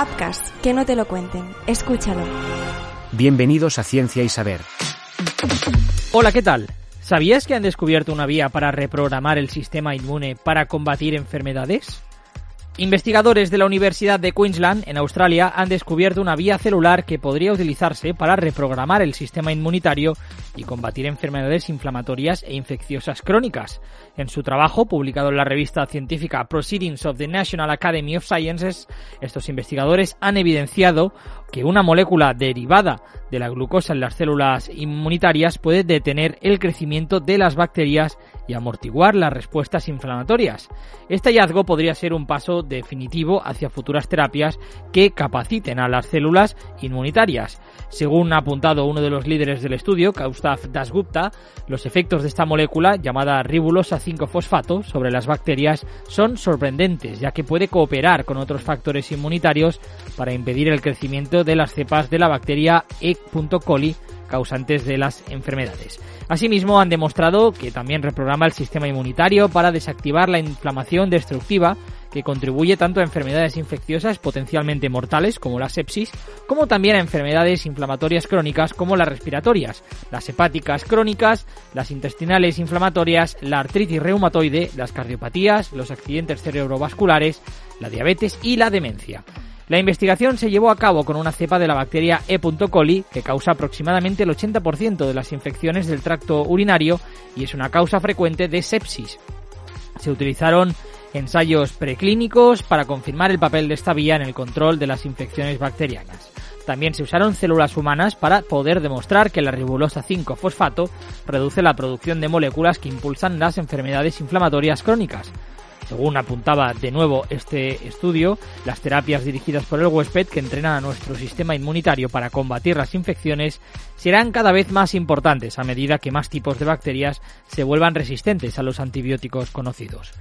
Upcast, que no te lo cuenten. Escúchalo. Bienvenidos a Ciencia y Saber. Hola, ¿qué tal? ¿Sabías que han descubierto una vía para reprogramar el sistema inmune para combatir enfermedades? Investigadores de la Universidad de Queensland, en Australia, han descubierto una vía celular que podría utilizarse para reprogramar el sistema inmunitario y combatir enfermedades inflamatorias e infecciosas crónicas. En su trabajo, publicado en la revista científica Proceedings of the National Academy of Sciences, estos investigadores han evidenciado que una molécula derivada de la glucosa en las células inmunitarias puede detener el crecimiento de las bacterias y amortiguar las respuestas inflamatorias. Este hallazgo podría ser un paso definitivo hacia futuras terapias que capaciten a las células inmunitarias. Según ha apuntado uno de los líderes del estudio, Kaustav Dasgupta, los efectos de esta molécula, llamada ribulosa 5-fosfato, sobre las bacterias son sorprendentes, ya que puede cooperar con otros factores inmunitarios para impedir el crecimiento de las cepas de la bacteria E. coli causantes de las enfermedades. Asimismo, han demostrado que también reprograma el sistema inmunitario para desactivar la inflamación destructiva que contribuye tanto a enfermedades infecciosas potencialmente mortales como la sepsis, como también a enfermedades inflamatorias crónicas como las respiratorias, las hepáticas crónicas, las intestinales inflamatorias, la artritis reumatoide, las cardiopatías, los accidentes cerebrovasculares, la diabetes y la demencia. La investigación se llevó a cabo con una cepa de la bacteria E. coli que causa aproximadamente el 80% de las infecciones del tracto urinario y es una causa frecuente de sepsis. Se utilizaron ensayos preclínicos para confirmar el papel de esta vía en el control de las infecciones bacterianas. También se usaron células humanas para poder demostrar que la ribulosa 5-fosfato reduce la producción de moléculas que impulsan las enfermedades inflamatorias crónicas. Según apuntaba de nuevo este estudio, las terapias dirigidas por el huésped que entrenan a nuestro sistema inmunitario para combatir las infecciones serán cada vez más importantes a medida que más tipos de bacterias se vuelvan resistentes a los antibióticos conocidos.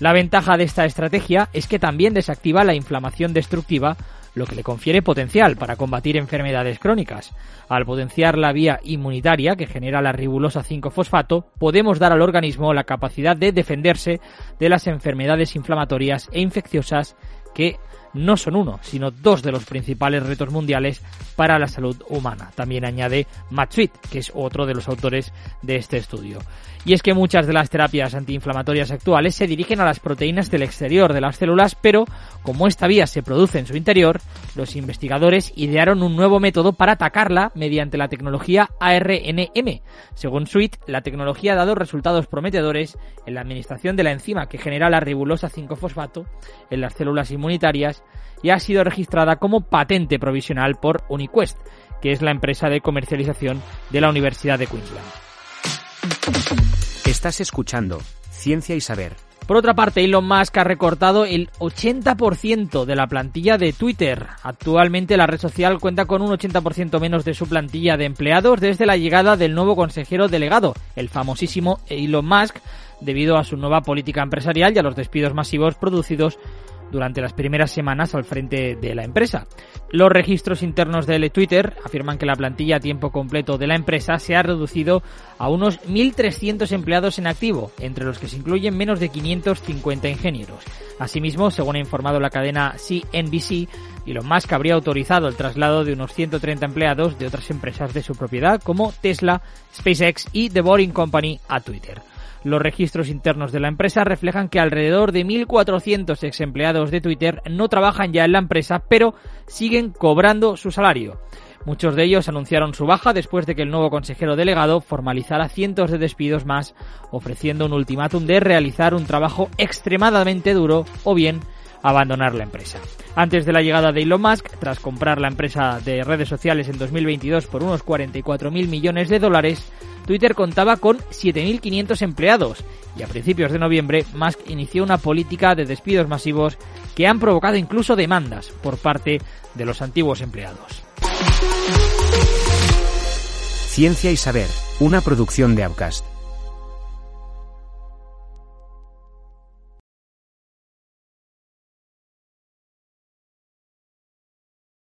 La ventaja de esta estrategia es que también desactiva la inflamación destructiva lo que le confiere potencial para combatir enfermedades crónicas. Al potenciar la vía inmunitaria que genera la ribulosa 5-fosfato, podemos dar al organismo la capacidad de defenderse de las enfermedades inflamatorias e infecciosas que no son uno, sino dos de los principales retos mundiales para la salud humana. También añade Matt Sweet, que es otro de los autores de este estudio. Y es que muchas de las terapias antiinflamatorias actuales se dirigen a las proteínas del exterior de las células, pero como esta vía se produce en su interior, los investigadores idearon un nuevo método para atacarla mediante la tecnología ARNM. Según Sweet, la tecnología ha dado resultados prometedores en la administración de la enzima que genera la ribulosa 5-fosfato en las células inmunitarias y ha sido registrada como patente provisional por UniQuest, que es la empresa de comercialización de la Universidad de Queensland. Estás escuchando Ciencia y Saber. Por otra parte, Elon Musk ha recortado el 80% de la plantilla de Twitter. Actualmente la red social cuenta con un 80% menos de su plantilla de empleados desde la llegada del nuevo consejero delegado, el famosísimo Elon Musk, debido a su nueva política empresarial y a los despidos masivos producidos durante las primeras semanas al frente de la empresa. Los registros internos de Twitter afirman que la plantilla a tiempo completo de la empresa se ha reducido a unos 1.300 empleados en activo, entre los que se incluyen menos de 550 ingenieros. Asimismo, según ha informado la cadena CNBC, Elon Musk habría autorizado el traslado de unos 130 empleados de otras empresas de su propiedad como Tesla, SpaceX y The Boring Company a Twitter. Los registros internos de la empresa reflejan que alrededor de 1.400 ex empleados de Twitter no trabajan ya en la empresa, pero siguen cobrando su salario. Muchos de ellos anunciaron su baja después de que el nuevo consejero delegado formalizara cientos de despidos más, ofreciendo un ultimátum de realizar un trabajo extremadamente duro o bien abandonar la empresa. Antes de la llegada de Elon Musk, tras comprar la empresa de redes sociales en 2022 por unos 44.000 millones de dólares, Twitter contaba con 7.500 empleados y a principios de noviembre Musk inició una política de despidos masivos que han provocado incluso demandas por parte de los antiguos empleados. Ciencia y Saber, una producción de Outcast.